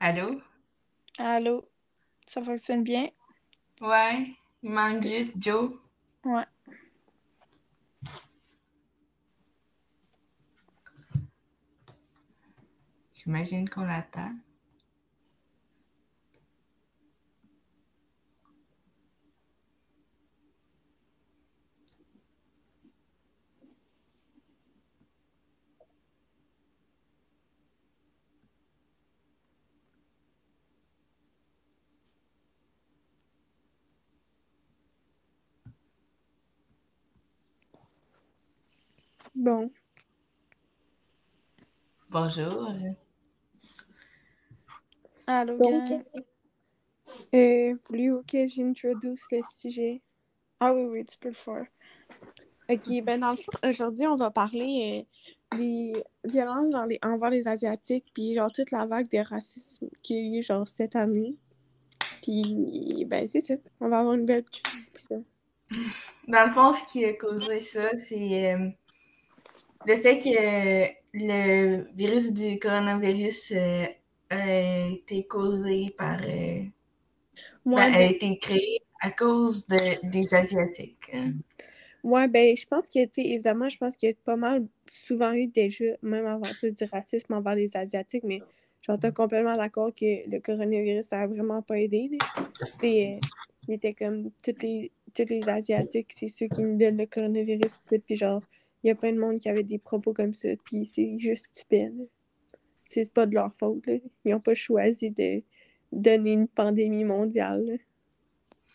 Allô? Allô? Ça fonctionne bien? Ouais, il manque juste Joe. Ouais. J'imagine qu'on l'attend. Bon. Bonjour. Allô, Donc, euh, voulez-vous que j'introduise le sujet? Ah oui, oui, tu peux le faire. Ok, ben dans le fond, aujourd'hui, on va parler euh, des violences dans les, envers les Asiatiques, puis genre toute la vague de racisme qu'il y a eu genre cette année. Puis, ben c'est ça. On va avoir une belle petite discussion. Dans le fond, ce qui a causé ça, c'est euh, le fait que le virus du coronavirus euh, a été causé par. euh, ben, a été créé à cause de- des Asiatiques. hein. Ouais, ben, je pense que, tu évidemment, je pense qu'il y a pas mal souvent eu déjà, même avant ça, du racisme envers les Asiatiques, mais j'entends complètement d'accord que le coronavirus, ça a vraiment pas aidé. Et, euh, il était comme, toutes les, tous les Asiatiques, c'est ceux qui nous donnent le coronavirus, puis genre, il y a plein de monde qui avait des propos comme ça, puis c'est juste stupide. C'est pas de leur faute, là. Ils ont pas choisi de donner une pandémie mondiale.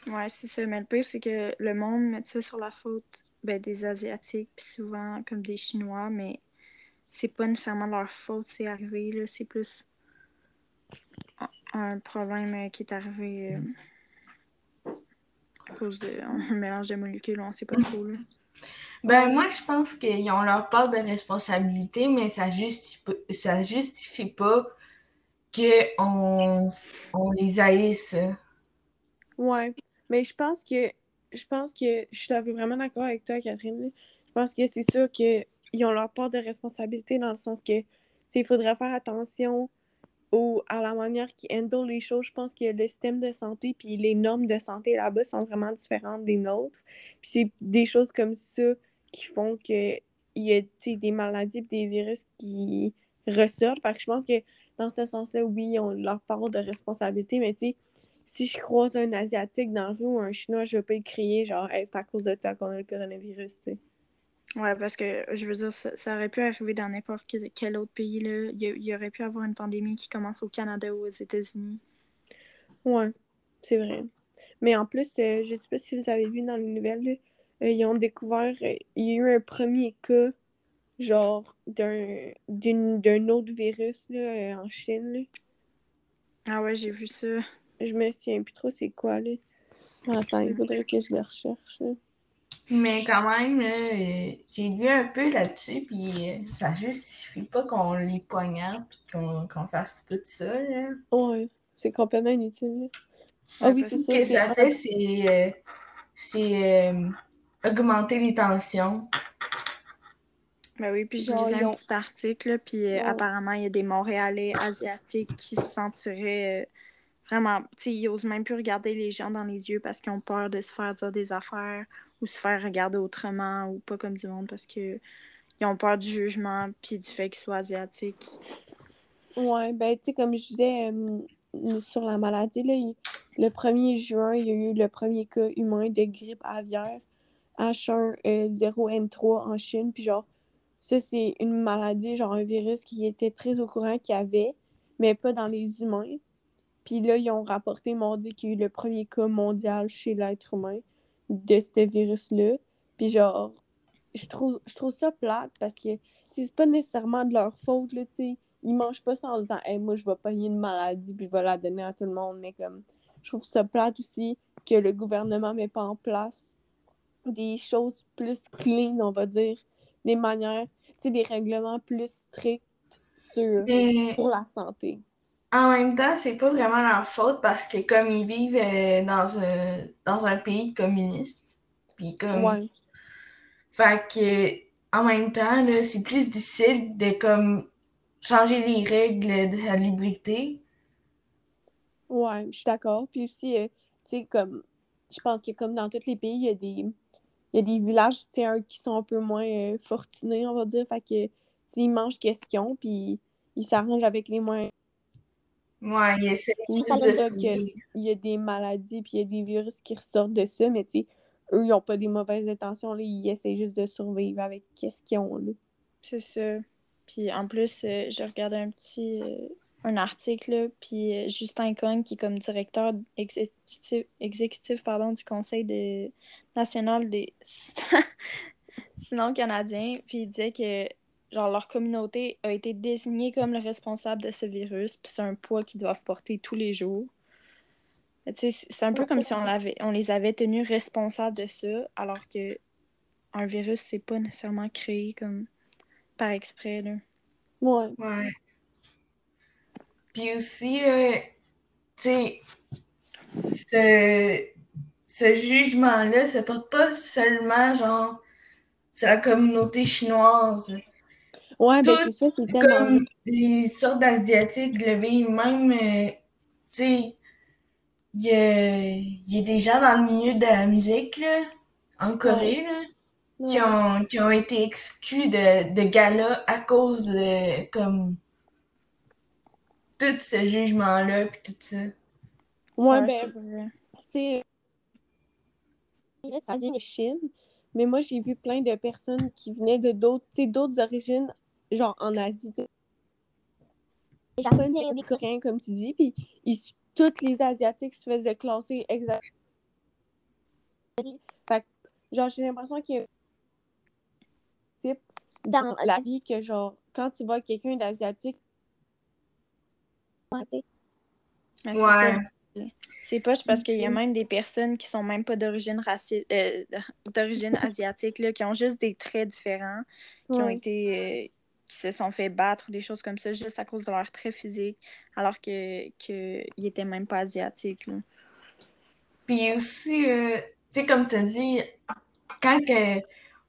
Ouais, c'est ça. Mais le pire, c'est que le monde met ça sur la faute ben, des Asiatiques, puis souvent comme des Chinois, mais c'est pas nécessairement leur faute, c'est arrivé, là. C'est plus un- un problème euh, qui est arrivé euh, à cause d'un mélange de molécules, on sait pas trop, là. Ben, moi, je pense qu'ils ont leur part de responsabilité, mais ça justifie, justifie pas qu'on on les haïsse. Ouais, mais je pense que je pense que je suis vraiment d'accord avec toi, Catherine. Je pense que c'est sûr qu'ils ont leur part de responsabilité dans le sens que il faudrait faire attention au, à la manière qu'ils handle les choses. Je pense que le système de santé puis les normes de santé là-bas sont vraiment différentes des nôtres. Puis c'est des choses comme ça qui font que il y a des maladies des virus qui ressortent. Fait que je pense que dans ce sens-là, oui, ils ont leur part de responsabilité, mais tu sais, si je croise un Asiatique dans la rue ou un Chinois, je vais pas crier genre hey, c'est à cause de toi qu'on a le coronavirus. Ouais, parce que je veux dire, ça, ça aurait pu arriver dans n'importe quel, quel autre pays, là. Il il y aurait pu avoir une pandémie qui commence au Canada ou aux États-Unis. Ouais, c'est vrai. Mais en plus, euh, je sais pas si vous avez vu dans les nouvelles, là, euh, ils ont découvert, euh, il y a eu un premier cas, genre, d'un d'une- d'un autre virus là, euh, en Chine. là. Ah ouais, j'ai vu ça. Je me souviens plus trop c'est quoi, là. Attends, il faudrait que je le recherche. là. Mais quand même, là, euh, j'ai lu un peu là-dessus, puis euh, ça justifie pas qu'on les poignarde puis qu'on qu'on fasse tout ça. Là. Ouais, c'est complètement inutile. Ah oui, Ce que ça fait, c'est euh, c'est, euh, augmenter les tensions. Ben oui, puis j'ai ils un ont- petit article, là, puis euh, Ouais. apparemment, il y a des Montréalais asiatiques qui se sentiraient euh, vraiment... Tu sais, ils osent même plus regarder les gens dans les yeux parce qu'ils ont peur de se faire dire des affaires ou se faire regarder autrement ou pas comme du monde parce que ils ont peur du jugement puis du fait qu'ils soient asiatiques. Ouais, ben, tu sais, comme je disais euh, sur la maladie, là, le 1er juin, il y a eu le premier cas humain de grippe aviaire H1N0N3 en Chine. Puis, genre, ça, c'est une maladie, genre un virus qui était très au courant qu'il y avait, mais pas dans les humains. Puis là, ils ont rapporté mardi qu'il y a eu le premier cas mondial chez l'être humain de ce virus-là. Puis, genre, je trouve, je trouve ça plate parce que c'est pas nécessairement de leur faute, là, tu sais. Ils mangent pas ça en disant hey, moi je vais pogner une maladie puis je vais la donner à tout le monde. Mais comme je trouve ça plate aussi que le gouvernement met pas en place des choses plus clean on va dire des manières tu sais des règlements plus stricts sur Mais pour la santé en même temps, c'est pas vraiment leur faute parce que comme ils vivent euh, dans, un, dans un pays communiste, puis comme ouais Fait que, en même temps, c'est plus difficile de comme changer les règles de sa liberté Ouais, je suis d'accord. Puis aussi, euh, tu sais, comme, je pense que comme dans tous les pays, il y a des, il y a des villages, tu sais, qui sont un peu moins euh, fortunés, on va dire. Fait que, tu ils mangent qu'est-ce qu'ils ont, puis ils s'arrangent avec les moyens. Ouais, il essaie de qu'il y a des maladies, puis il y a des virus qui ressortent de ça, mais tu sais, eux, ils n'ont pas des mauvaises intentions, là. Ils essaient juste de survivre avec qu'est-ce qu'ils ont, là. C'est ça. Puis en plus, euh, je regardais un petit euh, un article, là, puis euh, Justin Cogne, qui est comme directeur exécutif, exécutif pardon, du Conseil de- national des sinon canadiens, puis il disait que genre leur communauté a été désignée comme le responsable de ce virus, puis c'est un poids qu'ils doivent porter tous les jours. Mais tu sais, c'est un peu comme si on, l'avait, on les avait tenus responsables de ça, alors que un virus, c'est pas nécessairement créé comme par exprès, là. Ouais. Ouais. Puis aussi, là, tu sais, ce, ce jugement-là se porte pas seulement, genre, sur la communauté chinoise. Ouais, ben c'est ça, c'est tellement. Comme les sortes d'Asiatiques le vivent, même, euh, tu sais, il y y a des gens dans le milieu de la musique, là, en Corée, là, qui ont, qui ont été exclus de, de galas à cause de, comme, tout ce jugement-là, puis tout ça. Ouais, Ouais, ben, c'est. Ça vient de Chine, mais moi, j'ai vu plein de personnes qui venaient de d'autres, tu sais, d'autres origines, genre en Asie, tu sais. Des Japonais, des Coréens, comme tu dis, puis ils, tous les Asiatiques se faisaient classer exactement. Fait que, genre, j'ai l'impression qu'il y a un type dans la vie que, genre, quand tu vois quelqu'un d'asiatique, ouais, c'est Ouais. ça. C'est poche parce qu'il y a même des personnes qui sont même pas d'origine raci- euh, d'origine asiatique, là, qui ont juste des traits différents, qui ont été. Qui se sont fait battre ou des choses comme ça juste à cause de leur trait physique, alors que qu'ils étaient même pas asiatiques. Là. Puis aussi, euh, tu sais, comme tu as dit, quand que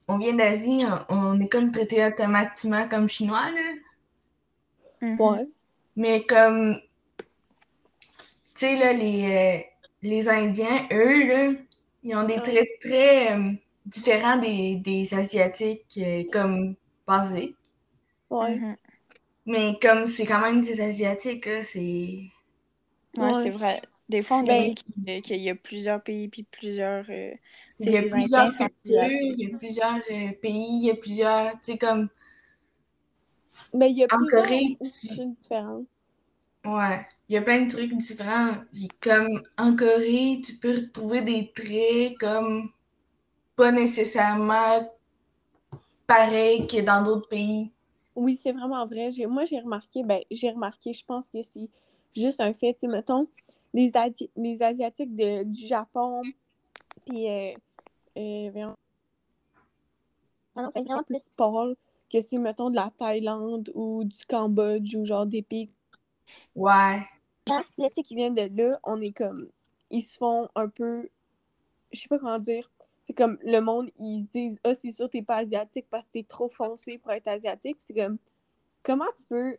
on vient d'Asie, on, est comme traité automatiquement comme chinois, là. Ouais. Mais comme, tu sais, là, les, euh, les Indiens, eux, là, ils ont des traits très euh, différents des, des Asiatiques, euh, comme basiques. Ouais. Mhm. Mais comme c'est quand même des Asiatiques, là, c'est... Ouais, Ouais. c'est vrai. Des fois, on Ben- oublie qu'il qu'il y a plusieurs pays puis plusieurs. euh, Il y a plusieurs cultures, il y a plusieurs euh, pays, il y a plusieurs, tu sais, comme, Ben, il y a En plusieurs Corée, tu- trucs différents. ouais, il y a plein de trucs différents. Puis comme en Corée, tu peux retrouver des traits comme pas nécessairement pareils que dans d'autres pays. Oui, c'est vraiment vrai. J'ai- Moi, j'ai remarqué, ben, j'ai remarqué, je pense que c'est juste un fait, tu sais, mettons, les, Asi- les Asiatiques de, du Japon, puis, euh, euh. Ah non, c'est vraiment plus pâle que si, mettons, de la Thaïlande ou du Cambodge ou genre des pays. Ouais, ceux qui viennent de là, on est comme, ils se font un peu, je sais pas comment dire, c'est comme le monde, ils se disent, ah, c'est sûr, t'es pas asiatique parce que t'es trop foncé pour être asiatique. C'est comme, comment tu peux,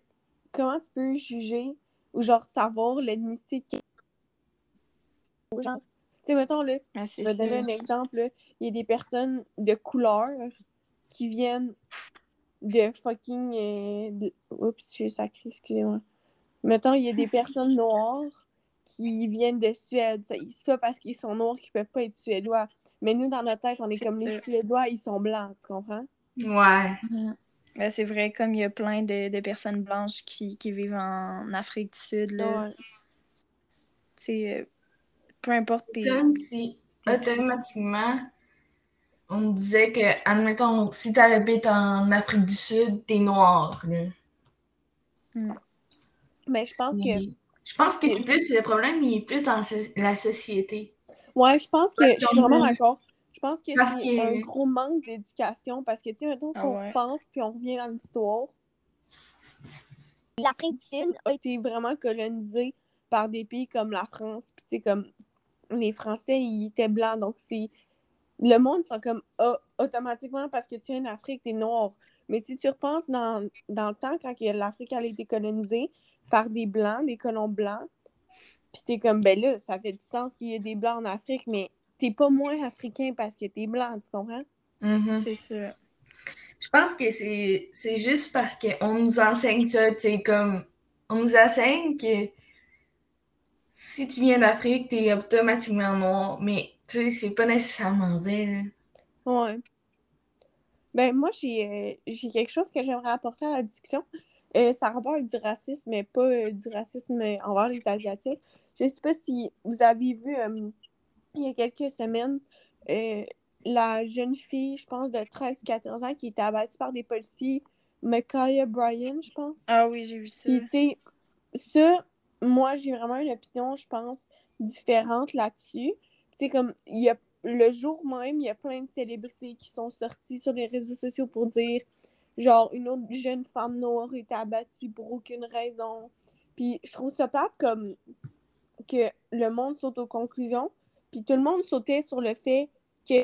comment tu peux juger ou genre savoir l'ethnicité de Tu sais, mettons, là, Ouais, je vais donner un exemple, là. Il y a des personnes de couleur qui viennent de fucking. euh, de- Oups, j'ai sacré, excusez-moi. Mettons, il y a des personnes noires qui viennent de Suède. Ça- C'est pas parce qu'ils sont noirs qu'ils peuvent pas être suédois. Mais nous, dans notre tête, on est comme les. Suédois, ils sont blancs, tu comprends? ouais, Ben, c'est vrai, comme il y a plein de, de personnes blanches qui, qui vivent en Afrique du Sud, là, Ouais. tu sais, euh, peu importe tes... comme si automatiquement on disait que, admettons, si t'habites en Afrique du Sud, t'es noir, là. Mais je pense que. Je pense que c'est plus le problème, il est plus dans la société. Ouais, je pense que. Je suis vraiment d'accord. Je pense que c'est que- un gros manque d'éducation parce que, tu sais, mettons Ah qu'on ouais. pense puis on revient dans l'histoire. L'Afrique du Sud a été vraiment colonisée par des pays comme la France. Puis, tu sais, comme les Français, ils étaient blancs. Donc, c'est. Le monde sont comme automatiquement parce que tu es en Afrique, t'es noir. Mais si tu repenses dans, dans le temps, quand que l'Afrique a été colonisée par des blancs, des colons blancs, Puis t'es comme, ben là, ça fait du sens qu'il y a des Blancs en Afrique, mais t'es pas moins africain parce que t'es blanc, tu comprends? Mhm. C'est ça. Je pense que c'est juste parce qu'on nous enseigne ça, tu sais, comme on nous enseigne que si tu viens d'Afrique, t'es automatiquement noir, mais tu sais, c'est pas nécessairement vrai. là. Ouais. Ben, moi, j'ai euh, quelque chose que j'aimerais apporter à la discussion. Euh, ça a rapport avec du racisme, mais pas euh, du racisme envers les Asiatiques. Je sais pas si vous avez vu, euh, il y a quelques semaines, euh, la jeune fille, je pense, de 13 ou 14 ans qui était abattue par des policiers, Micaiah Bryan, je pense. Ah oui, j'ai vu ça. Puis, tu sais, ça, moi, j'ai vraiment une opinion, je pense, différente là-dessus. Tu sais, comme, il y a, le jour même, il y a plein de célébrités qui sont sorties sur les réseaux sociaux pour dire, genre, une autre jeune femme noire était abattue pour aucune raison. Puis, je trouve ça plate comme que le monde saute aux conclusions. Puis, tout le monde sautait sur le fait que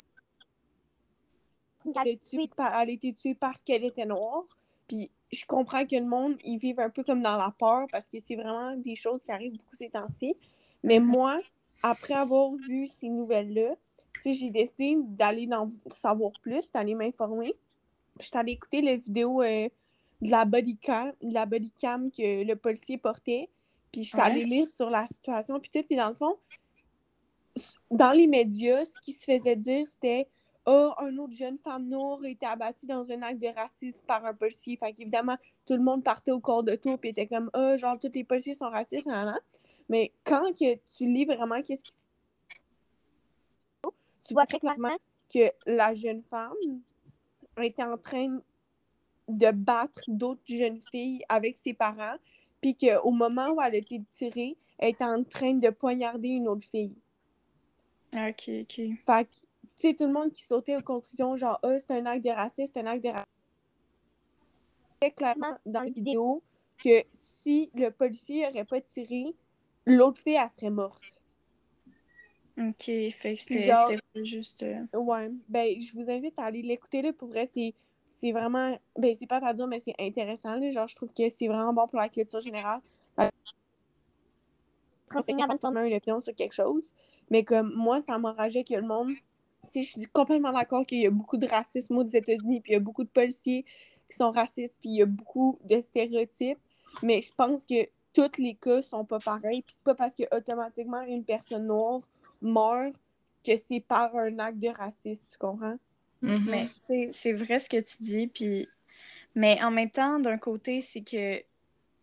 elle a, tué par- elle a été tuée parce qu'elle était noire. Puis je comprends que le monde, ils vivent un peu comme dans la peur parce que c'est vraiment des choses qui arrivent beaucoup ces temps-ci. Mais moi, après avoir vu ces nouvelles-là, j'ai décidé d'aller en savoir plus, d'aller m'informer. Puis j'étais allée écouter la vidéo euh, de la body cam, de la body cam que le policier portait. Puis je suis Ouais. allée lire sur la situation, puis tout. Puis dans le fond, dans les médias, ce qui se faisait dire, c'était Ah, une autre jeune femme noire a été abattue dans un acte de racisme par un policier. Fait qu'évidemment, tout le monde partait au corps de tour puis était comme Ah, genre, tous les policiers sont racistes. Mais quand que tu lis vraiment qu'est-ce qui se tu vois très clairement que la jeune femme était en train de battre d'autres jeunes filles avec ses parents, puis qu'au moment où elle a été tirée, elle était en train de poignarder une autre fille. Ah, Ok, ok. Fait que, tu sais, tout le monde qui sautait aux conclusions, genre, ah, c'est un acte de racisme, c'est un acte de racisme. Très clairement dans la vidéo que si le policier n'aurait pas tiré, l'autre fille, elle serait morte. Ok, fait que c'était juste. euh, Ouais, ben, je vous invite à aller l'écouter, là, pour vrai, c'est, c'est vraiment, ben, c'est pas à dire, mais c'est intéressant, là, genre, je trouve que c'est vraiment bon pour la culture générale. Renseigner avant de former une opinion sur quelque chose, mais comme, moi, ça m'enrageait que le monde, tu sais, je suis complètement d'accord qu'il y a beaucoup de racisme aux États-Unis, puis il y a beaucoup de policiers qui sont racistes, puis il y a beaucoup de stéréotypes, mais je pense que tous les cas sont pas pareils, puis c'est pas parce que automatiquement une personne noire meurt que c'est par un acte de racisme, tu comprends? Mhm. Mais c'est vrai ce que tu dis. Mais en même temps, d'un côté, c'est que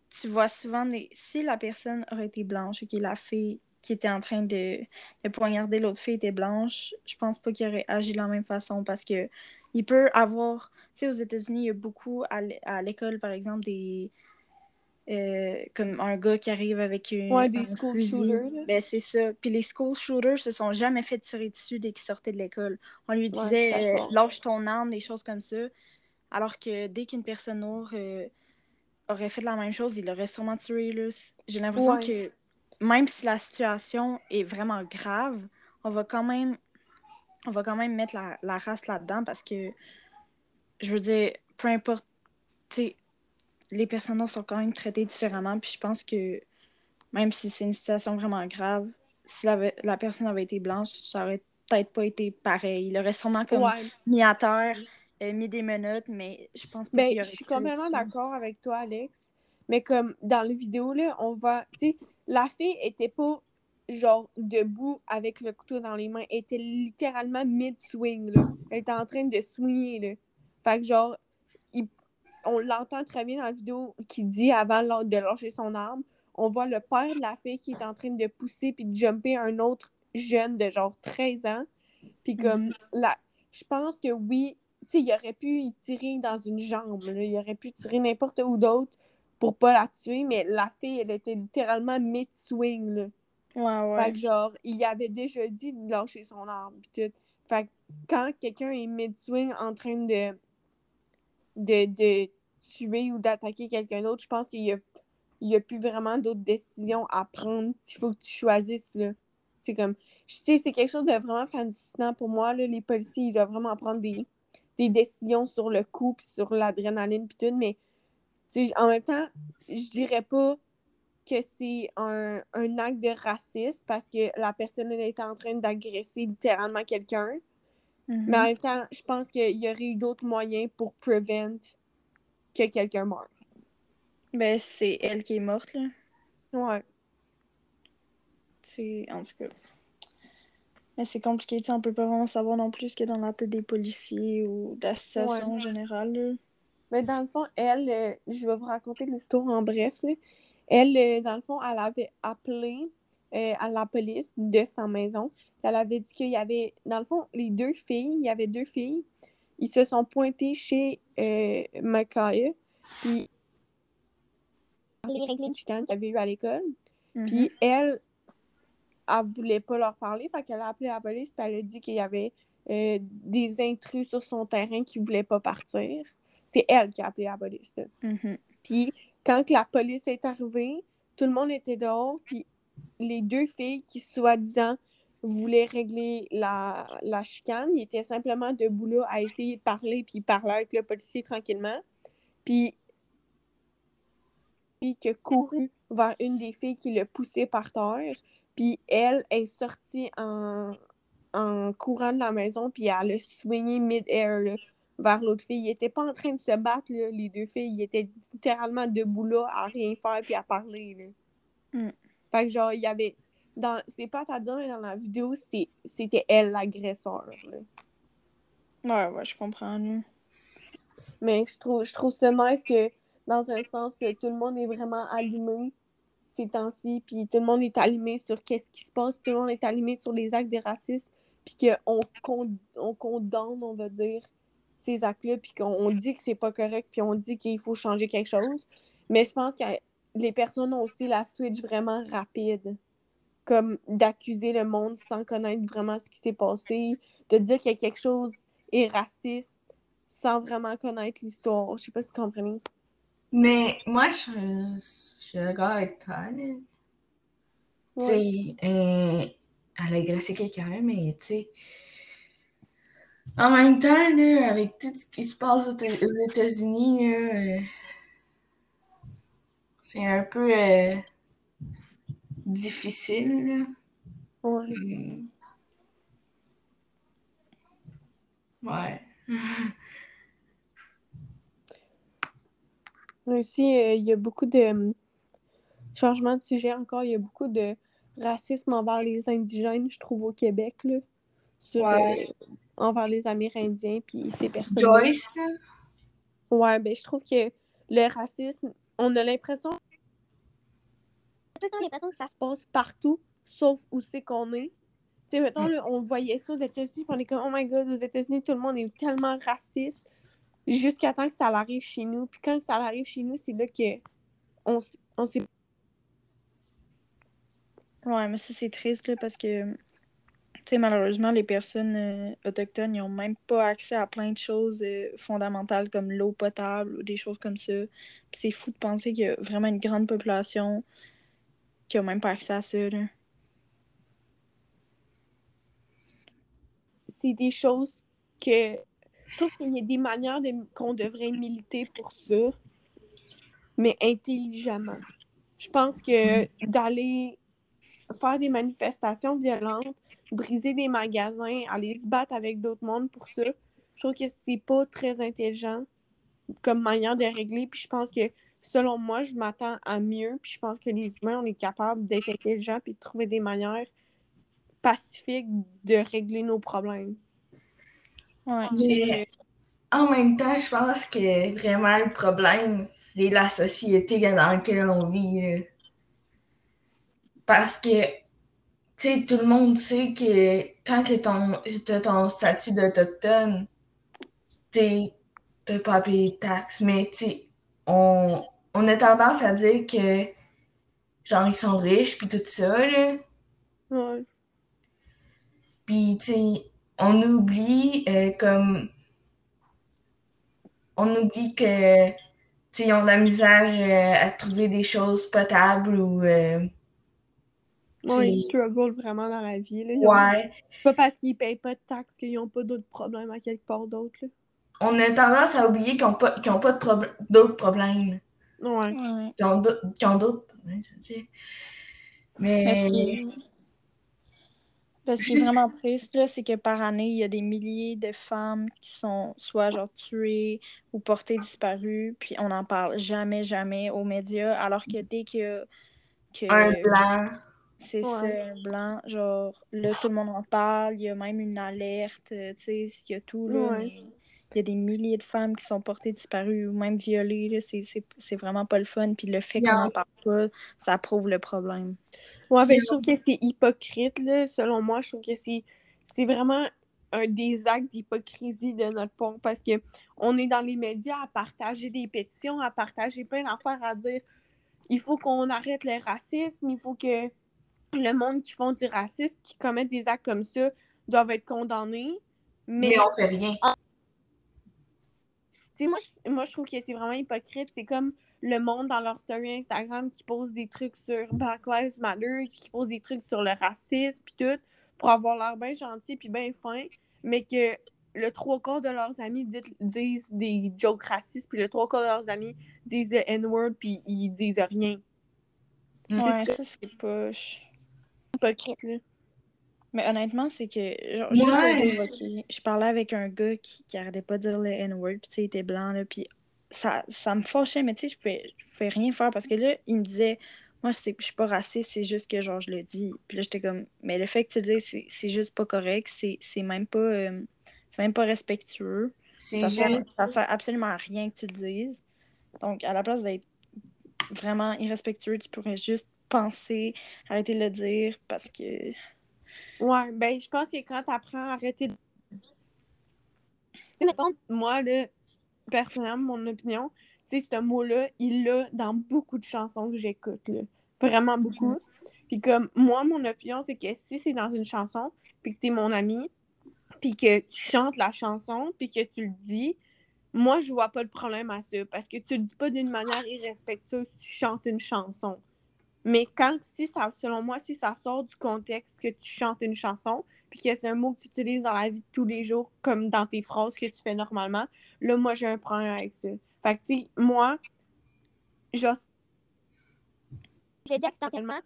tu vois souvent, les... si la personne aurait été blanche et que la fille qui était en train de, de poignarder l'autre fille était blanche, je pense pas qu'il aurait agi de la même façon parce que il peut avoir... Tu sais, aux États-Unis, il y a beaucoup à l'école, par exemple, des... euh, comme un gars qui arrive avec une, Ouais, des un school fusil. shooters. Ben, c'est ça. Puis les school shooters se sont jamais fait tirer dessus dès qu'ils sortaient de l'école. On lui Ouais, disait euh, lâche ton arme, des choses comme ça. Alors que dès qu'une personne noire euh, aurait fait la même chose, il l'aurait sûrement tué. J'ai l'impression Ouais. que même si la situation est vraiment grave, on va quand même, on va quand même mettre la, la race là-dedans parce que, je veux dire, peu importe, tu sais, les personnes sont quand même traitées différemment. Puis je pense que même si c'est une situation vraiment grave, si la, la personne avait été blanche, ça aurait peut-être pas été pareil. Il aurait sûrement comme Ouais. mis à terre, euh, mis des menottes, mais je pense pas Ben, qu'il je suis complètement d'accord avec toi, Alex. Mais comme dans les vidéos, là, on voit, tu sais, la fille était pas genre debout avec le couteau dans les mains. Elle était littéralement mid-swing, là. Elle était en train de swinger, là. Fait que genre, il- on l'entend très bien dans la vidéo qui dit avant de lâcher son arme, on voit le père de la fille qui est en train de pousser puis de jumper un autre jeune de genre 13 ans. Puis comme, Mhm. la... je pense que oui, tu sais, il aurait pu y tirer dans une jambe, là. il aurait pu tirer n'importe où d'autre pour pas la tuer, mais la fille, elle était littéralement mid-swing, là. Ouais, ouais. Fait que genre, il avait déjà dit de lâcher son arme, pis tout. Fait que quand quelqu'un est mid-swing en train de, de, tuer ou d'attaquer quelqu'un d'autre, je pense qu'il y a, plus vraiment d'autres décisions à prendre. Il faut que tu choisisses, là. C'est comme, je sais, c'est quelque chose de vraiment fascinant pour moi. Les policiers, ils doivent vraiment prendre des, décisions sur le coup, puis sur l'adrénaline, puis tout, mais, en même temps, je dirais pas que c'est un, un acte de racisme parce que la personne elle était en train d'agresser littéralement quelqu'un. Mais en même temps, je pense qu'il y aurait eu d'autres moyens pour prevent que quelqu'un meure. Ben, c'est elle qui est morte, là. Ouais. C'est. En tout cas. Mais c'est compliqué, tu sais, on peut pas vraiment savoir non plus ce qu'il y a dans la tête des policiers ou de la situation en général, là. Mais dans le fond, elle, euh, je vais vous raconter l'histoire en bref. là. Elle, euh, dans le fond, elle avait appelé euh, à la police de sa maison. Elle avait dit qu'il y avait, dans le fond, les deux filles, il y avait deux filles, ils se sont pointés chez euh, Micaiah, puis les règles de chicane qu'il y avait eu à l'école. Mhm. Puis elle, elle voulait pas leur parler, fait qu'elle a appelé la police, puis elle a dit qu'il y avait euh, des intrus sur son terrain qui voulaient pas partir. C'est elle qui a appelé la police. Mhm. Puis quand que la police est arrivée, tout le monde était dehors, puis les deux filles qui, soi-disant, voulaient régler la, la chicane, ils étaient simplement debout là à essayer de parler, puis parler avec le policier tranquillement. Puis, puis qui a couru vers une des filles qui l'a poussée par terre, puis elle est sortie en, courant de la maison, puis elle a swingé mid-air, vers l'autre fille. Ils étaient pas en train de se battre, les deux filles. Ils étaient littéralement debout là, à rien faire puis à parler. Là. Mm. Fait que genre, il y avait. Dans... C'est pas à dire, mais dans la vidéo, c'était c'était elle l'agresseur. là. Ouais, ouais, je comprends, là. Mais je trouve, je trouve ça nice que, dans un sens, tout le monde est vraiment allumé ces temps-ci, puis tout le monde est allumé sur qu'est-ce qui se passe, tout le monde est allumé sur les actes de racisme, puis qu'on con- on condamne, on va dire, ces actes-là, puis qu'on on dit que c'est pas correct, puis on dit qu'il faut changer quelque chose. Mais je pense que les personnes ont aussi la switch vraiment rapide, comme d'accuser le monde sans connaître vraiment ce qui s'est passé, de dire qu'il y a quelque chose est raciste sans vraiment connaître l'histoire. Je sais pas si vous comprenez. Mais moi, je, je suis d'accord avec toi. Tu sais, euh, elle a agressé quelqu'un, mais tu sais. En même temps, là, avec tout ce qui se passe aux Éta- aux États-Unis, là, euh, c'est un peu euh, difficile. Ouais. Hmm. Ouais. Aussi, euh, il y a beaucoup de euh, changements de sujet encore. Il y a beaucoup de racisme envers les indigènes, je trouve, au Québec, là, sur, Ouais. euh, envers les Amérindiens, puis ces personnes. Joyce? Ouais, ben je trouve que le racisme, on a l'impression. Tout le temps l'impression que ça se passe partout, sauf où c'est qu'on est. Tu sais, mettons, Mm. là, on voyait ça aux États-Unis, on est comme, oh my god, aux États-Unis, tout le monde est tellement raciste, jusqu'à temps que ça arrive chez nous. Puis quand ça arrive chez nous, c'est là que on, on sait. Ouais, mais ça, c'est triste, là, parce que, tu sais, malheureusement, les personnes euh, autochtones, n'ont même pas accès à plein de choses euh, fondamentales comme l'eau potable ou des choses comme ça. Puis c'est fou de penser qu'il y a vraiment une grande population qui n'a même pas accès à ça, là. C'est des choses que. Je trouve qu'il y a des manières de... qu'on devrait militer pour ça, mais intelligemment. Je pense que d'aller faire des manifestations violentes, briser des magasins, aller se battre avec d'autres mondes pour ça, je trouve que c'est pas très intelligent comme manière de régler. Puis je pense que, selon moi, je m'attends à mieux. Puis je pense que les humains, on est capable d'être intelligents puis de trouver des manières pacifiques de régler nos problèmes. Ouais, Mais en même temps, je pense que vraiment le problème, c'est la société dans laquelle on vit. là. Parce que, tu sais, tout le monde sait que quand que ton, ton statut d'autochtone, tu t'as pas à payer de taxes. Mais, tu sais, on, on a tendance à dire que, genre, ils sont riches, puis tout ça, là. Ouais. Puis, tu sais, on oublie euh, comme. On oublie que, tu sais, ils ont de la misère euh, à trouver des choses potables ou. euh, Ouais, ils struggle vraiment dans la vie. Là. Ont- ouais. C'est pas parce qu'ils payent pas de taxes qu'ils n'ont pas d'autres problèmes à quelque part d'autre. là. On a tendance à oublier qu'ils n'ont pas, qu'ils ont pas de prob- d'autres problèmes. Ouais. ouais. Qu'ils ont d'au- qu'ils ont d'autres hein, ça veut dire. Mais Mais. ce qui est, ben, ce qui est vraiment triste, là, c'est que par année, il y a des milliers de femmes qui sont soit genre tuées ou portées disparues, puis on n'en parle jamais, jamais aux médias, alors que dès que, que Un blanc. C'est Ouais. blanc, genre là, tout le monde en parle, il y a même une alerte, euh, tu sais, il y a tout, là, Ouais. mais il y a des milliers de femmes qui sont portées disparues ou même violées, là, c'est- c'est c'est vraiment pas le fun, puis le fait qu'on en- n'en parle pas, ça prouve le problème. Ouais, ben, je trouve que c'est hypocrite, là. Selon moi, je trouve que c'est c'est vraiment un des actes d'hypocrisie de notre part parce que on est dans les médias à partager des pétitions, à partager plein d'affaires, à dire il faut qu'on arrête le racisme, il faut que le monde qui font du racisme, qui commettent des actes comme ça, doivent être condamnés. Mais, Mais on fait rien. tu sais, moi, je- moi, je trouve que c'est vraiment hypocrite. C'est comme le monde dans leur story Instagram qui pose des trucs sur Black Lives Matter, qui pose des trucs sur le racisme, puis tout, pour avoir l'air bien gentil puis bien fin, mais que le trois quarts de leurs amis dit- disent des jokes racistes, puis le trois quarts de leurs amis disent le N-word, puis ils disent rien. Ouais, C'est ça, c'est poche. Hypocrite, là. Mais honnêtement, c'est que, genre, juste je parlais avec un gars qui, qui arrêtait pas de dire le N-word, puis tu sais, il était blanc, là, puis ça, ça me fâchait, mais tu sais, je pouvais, je pouvais rien faire parce que là, il me disait, moi, c'est- je suis pas raciste, c'est juste que, genre, je le dis. Puis là, j'étais comme, mais le fait que tu le dises, c'est- juste pas correct, c'est même pas, euh, c'est même pas respectueux. Ça sert, ça sert absolument à rien que tu le dises. Donc, à la place d'être vraiment irrespectueux, tu pourrais juste penser, arrêter de le dire parce que. Ouais, ben, je pense que quand t'apprends à arrêter de. Tu moi, là, personnellement, mon opinion, c'est ce mot-là, il l'a dans beaucoup de chansons que j'écoute, là. Vraiment beaucoup. Puis comme, moi, mon opinion, c'est que si c'est dans une chanson, puis que t'es mon ami, puis que tu chantes la chanson, puis que tu le dis, moi, je vois pas de problème à ça. Parce que tu le dis pas d'une manière irrespectueuse, tu chantes une chanson. Mais quand, si ça, selon moi, si ça sort du contexte que tu chantes une chanson, puis que c'est un mot que tu utilises dans la vie de tous les jours, comme dans tes phrases que tu fais normalement, là, moi, j'ai un problème avec ça. Fait que, tu sais, moi, j'ai dit accidentellement,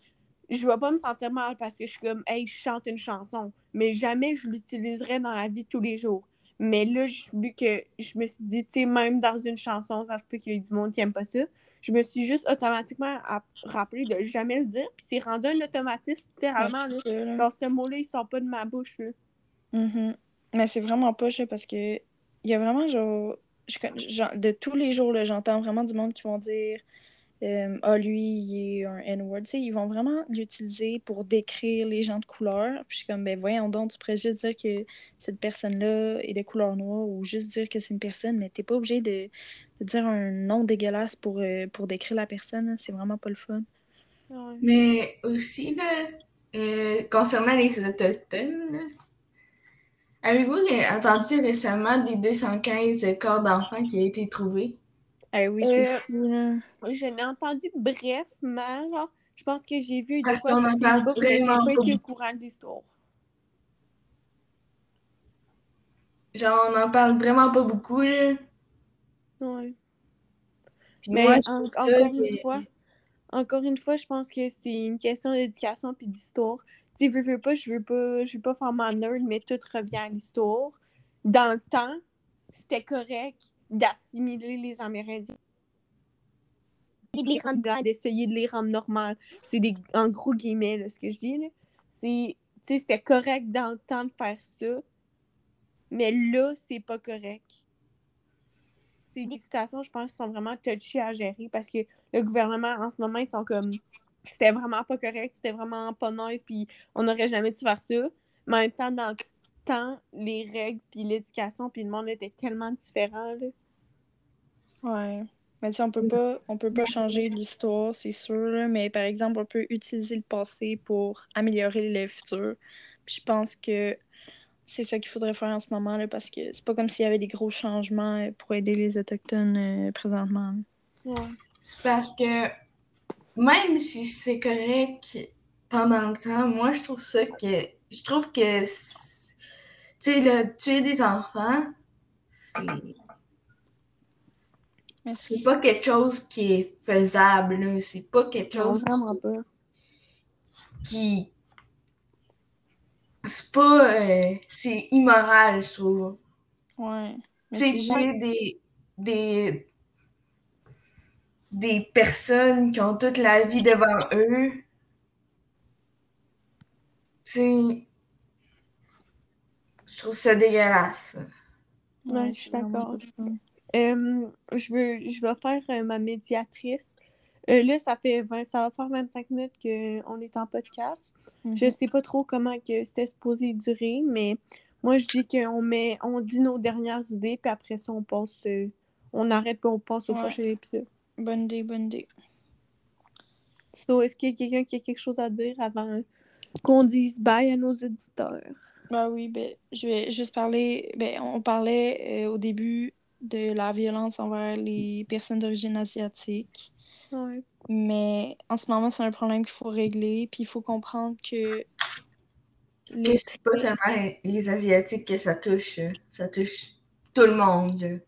je vais pas me sentir mal parce que je suis comme, hey, je chante une chanson, mais jamais je l'utiliserai dans la vie de tous les jours. Mais là, vu que je me suis dit, tu sais, même dans une chanson, ça se peut qu'il y ait du monde qui aime pas ça, je me suis juste automatiquement rappelé de jamais le dire, puis c'est rendu un automatisme, littéralement, là. Genre, ce mot-là, il sort pas de ma bouche, là. Mhm. Mais c'est vraiment pas ça parce que il y a vraiment genre, je genre, de tous les jours là, j'entends vraiment du monde qui vont dire euh, ah lui il est un N-word, tu sais, ils vont vraiment l'utiliser pour décrire les gens de couleur. Puis je suis comme ben voyons donc, tu pourrais juste dire que cette personne-là est de couleur noire ou juste dire que c'est une personne, mais t'es pas obligé de, de dire un nom dégueulasse pour, euh, pour décrire la personne, c'est vraiment pas le fun. Ouais. Mais aussi, là, euh, concernant les Autochtones, avez-vous entendu récemment des 215 corps d'enfants qui ont été trouvés? Ah oui, c'est Euh, fou là. Je l'ai entendu brièvement, genre, je pense que j'ai vu des Parce fois qu'on sur en parle Facebook, mais j'ai vraiment pas été au courant de l'histoire. Genre, on en parle vraiment pas beaucoup, là. Ouais. Puis Mais moi, je en- trouve ça encore une fois, encore une fois, je pense que c'est une question d'éducation puis d'histoire. Tu sais, veux, veux pas, je veux pas, je veux pas faire ma nerd, mais tout revient à l'histoire. Dans le temps, c'était correct d'assimiler les Amérindiens et de les rendre blancs, d'essayer de les rendre normaux. C'est des, en gros guillemets, là, ce que je dis, là. C'est, c'était correct dans le temps de faire ça, mais là, c'est pas correct. C'est des situations, je pense, qui sont vraiment touchées à gérer parce que le gouvernement, en ce moment, ils sont comme. C'était vraiment pas correct, c'était vraiment pas nice, puis on n'aurait jamais dû faire ça. Mais en même temps, dans le temps, les règles, puis l'éducation, puis le monde était tellement différent, là. Ouais. Mais tu sais, on peut pas, on peut pas changer l'histoire, c'est sûr, là, mais par exemple, on peut utiliser le passé pour améliorer le futur. Puis je pense que c'est ça qu'il faudrait faire en ce moment, là, parce que c'est pas comme s'il y avait des gros changements euh, pour aider les Autochtones euh, présentement. Ouais. C'est parce que même si c'est correct pendant le temps, moi je trouve ça que je trouve que sais le tuer des enfants, c'est C'est pas quelque chose qui est faisable. C'est pas quelque chose qui. C'est pas. euh, c'est immoral, je trouve. Ouais. Tu sais, tuer des, des, des personnes qui ont toute la vie devant eux. Tu sais, je trouve ça dégueulasse. Ouais, je suis d'accord. Euh, je veux, je vais faire euh, ma médiatrice. Euh, là, ça fait 20, ça va faire 25 minutes qu'on est en podcast. Je Mhm. sais pas trop comment que c'était supposé durer, mais moi, je dis qu'on met, on dit nos dernières idées, puis après ça, on passe, euh, on arrête, puis on passe au Ouais. prochain épisode. Bonne idée, bonne idée. So, est-ce qu'il y a quelqu'un qui a quelque chose à dire avant qu'on dise bye à nos auditeurs? Bah oui, ben, je vais juste parler. Ben, on parlait euh, au début de la violence envers les personnes d'origine asiatique. Ouais. Mais en ce moment, c'est un problème qu'il faut régler. Puis il faut comprendre que les... c'est pas seulement les Asiatiques que ça touche. euh, Ça touche tout le monde.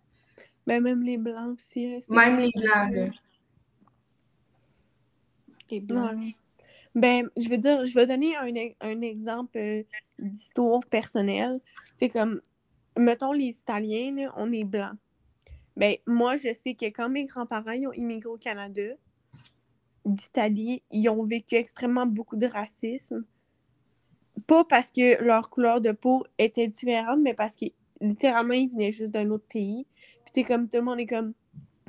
Ben, même les blancs aussi. Même les Blancs. là. les Blancs. Ouais. Ben, je veux dire, je vais donner un, e- un exemple euh, d'histoire personnelle. C'est comme, mettons, les Italiens, là, on est blancs. Ben, moi, je sais que quand mes grands-parents ont immigré au Canada, d'Italie, ils ont vécu extrêmement beaucoup de racisme. Pas parce que leur couleur de peau était différente, mais parce que littéralement, ils venaient juste d'un autre pays. Puis c'est comme, tout le monde est comme,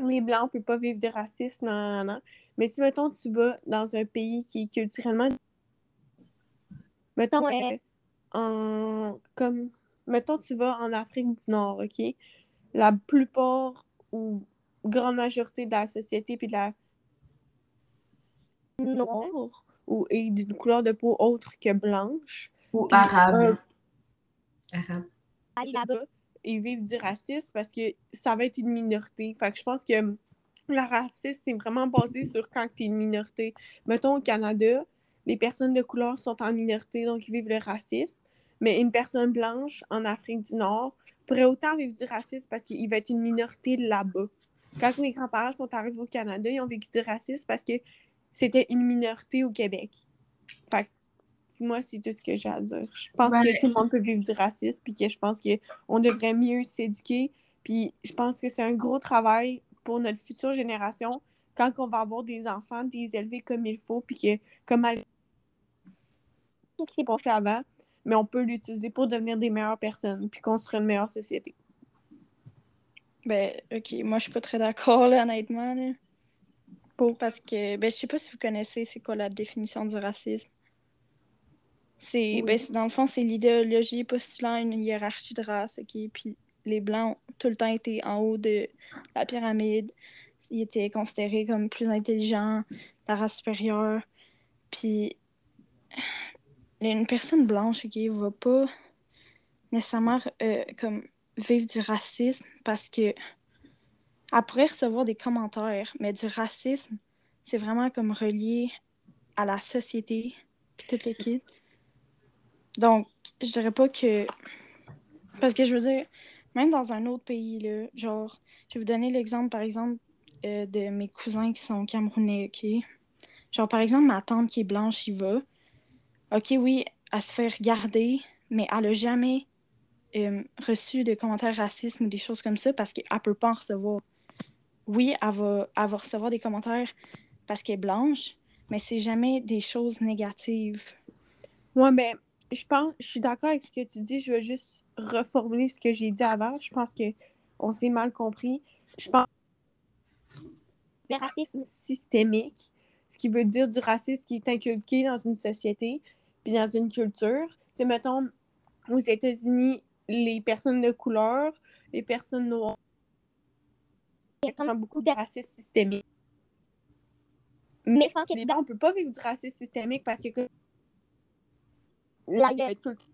les Blancs, on peut pas vivre de racisme, non, non, non. Mais si, mettons, tu vas dans un pays qui est culturellement. Mettons, euh, en. Comme. Mettons, tu vas en Afrique du Nord, OK? La plupart ou grande majorité de la société puis de la. noire ou et d'une couleur de peau autre que blanche. Ou Puis, Arabes. euh, là. Et vivre du racisme parce que ça va être une minorité. Fait je pense que le racisme, c'est vraiment basé sur quand tu es une minorité. Mettons au Canada, les personnes de couleur sont en minorité, donc ils vivent le racisme. Mais une personne blanche en Afrique du Nord pourrait autant vivre du racisme parce qu'il va être une minorité là-bas. Quand mes grands-parents sont arrivés au Canada, ils ont vécu du racisme parce que c'était une minorité au Québec. Moi, c'est tout ce que j'ai à dire. Je pense Ben- que tout le monde peut vivre du racisme, puis que je pense qu'on devrait mieux s'éduquer. Puis je pense que c'est un gros travail pour notre future génération quand on va avoir des enfants, de les élever comme il faut, puis que comme elle... Qu'est-ce qui s'est passé avant, mais on peut l'utiliser pour devenir des meilleures personnes, puis construire une meilleure société. Ben, ok, moi je suis pas très d'accord là, honnêtement. Là. Pour- Parce que, ben, je sais pas si vous connaissez c'est quoi la définition du racisme. C'est, Oui. ben, c'est- dans le fond, c'est l'idéologie postulant une hiérarchie de race, ok? Puis les Blancs ont tout le temps été en haut de la pyramide. Ils étaient considérés comme plus intelligents, la race supérieure. Puis une personne blanche, ok, va pas nécessairement euh, comme vivre du racisme parce que elle pourrait recevoir des commentaires, mais du racisme, c'est vraiment comme relié à la société puis toute l'équipe. Donc, je dirais pas que parce que je veux dire, même dans un autre pays là, genre, je vais vous donner l'exemple par exemple euh, de mes cousins qui sont camerounais, ok? Genre par exemple ma tante qui est blanche, il va. Ok, oui, elle se fait regarder, mais elle a jamais euh, reçu de commentaires racistes ou des choses comme ça parce qu'elle peut pas en recevoir. Oui, elle va, elle recevoir des commentaires parce qu'elle est blanche, mais c'est jamais des choses négatives. Ouais, ben, je pense, je suis d'accord avec ce que tu dis. Je veux juste reformuler ce que j'ai dit avant. Je pense que on s'est mal compris. Je pense le racisme systémique, ce qui veut dire du racisme qui est inculqué dans une société puis dans une culture. Tu sais, mettons, aux États-Unis, les personnes de couleur, les personnes noires, il y a beaucoup de racisme systémique. Mais je pense que Blancs, on peut pas vivre du racisme systémique parce que là, il y a tout le temps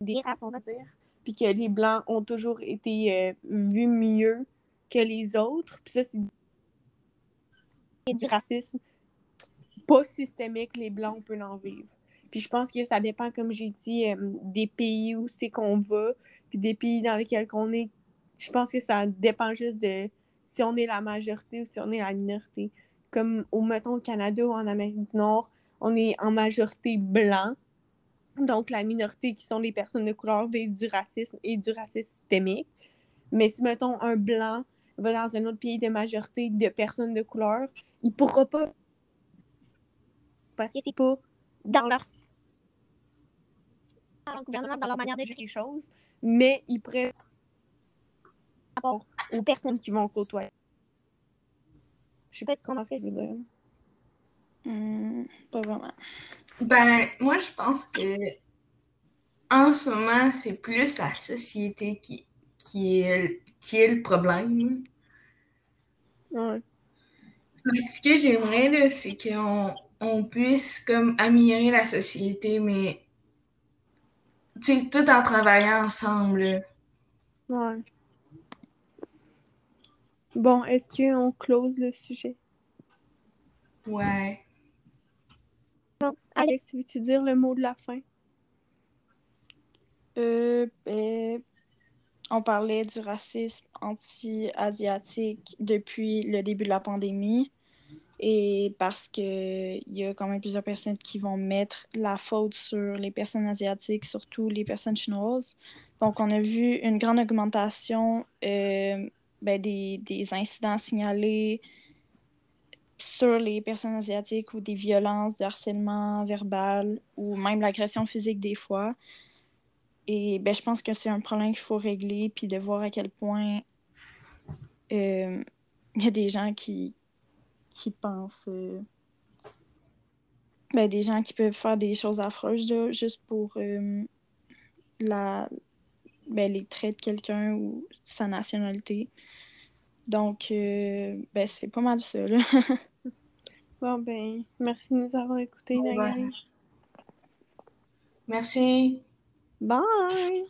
des races, on va dire. Puis que les Blancs ont toujours été euh, vus mieux que les autres. Puis ça, c'est du racisme pas systémique, les Blancs, on peut en vivre. Puis je pense que ça dépend, comme j'ai dit, euh, des pays où c'est qu'on va, puis des pays dans lesquels on est. Je pense que ça dépend juste de si on est la majorité ou si on est la minorité. Comme au mettons au Canada ou en Amérique du Nord, on est en majorité blanc. Donc la minorité qui sont les personnes de couleur vivent du racisme et du racisme systémique. Mais si mettons un blanc va dans un autre pays de majorité de personnes de couleur, il pourra pas parce que c'est pas dans leur dans le gouvernement, dans leur manière de gérer les choses, mais il pourrait rapport aux personnes qui vont côtoyer. Je sais pas si tu comprends ce que je veux dire. Hmm, pas vraiment. Ben, moi, je pense que en ce moment, c'est plus la société qui, qui, est, qui est le problème. Ouais. Ce que j'aimerais, c'est qu'on on puisse comme améliorer la société, mais sais, tout en travaillant ensemble. Ouais. Bon, est-ce qu'on close le sujet? Ouais. Alex, tu veux-tu dire le mot de la fin? Euh, ben, on parlait du racisme anti-asiatique depuis le début de la pandémie. Et parce que il y a quand même plusieurs personnes qui vont mettre la faute sur les personnes asiatiques, surtout les personnes chinoises. Donc, on a vu une grande augmentation euh, ben, des, des incidents signalés sur les personnes asiatiques ou des violences, de harcèlement verbal ou même l'agression physique des fois. Et ben, je pense que c'est un problème qu'il faut régler, puis de voir à quel point euh, il y a des gens qui, pensent. euh, ben, des gens qui peuvent faire des choses affreuses là, juste pour euh, la, ben, les traits de quelqu'un ou sa nationalité. Donc, ben, c'est pas mal ça. Bon, ben, merci de nous avoir écoutés, Bon, ben. Merci. Bye!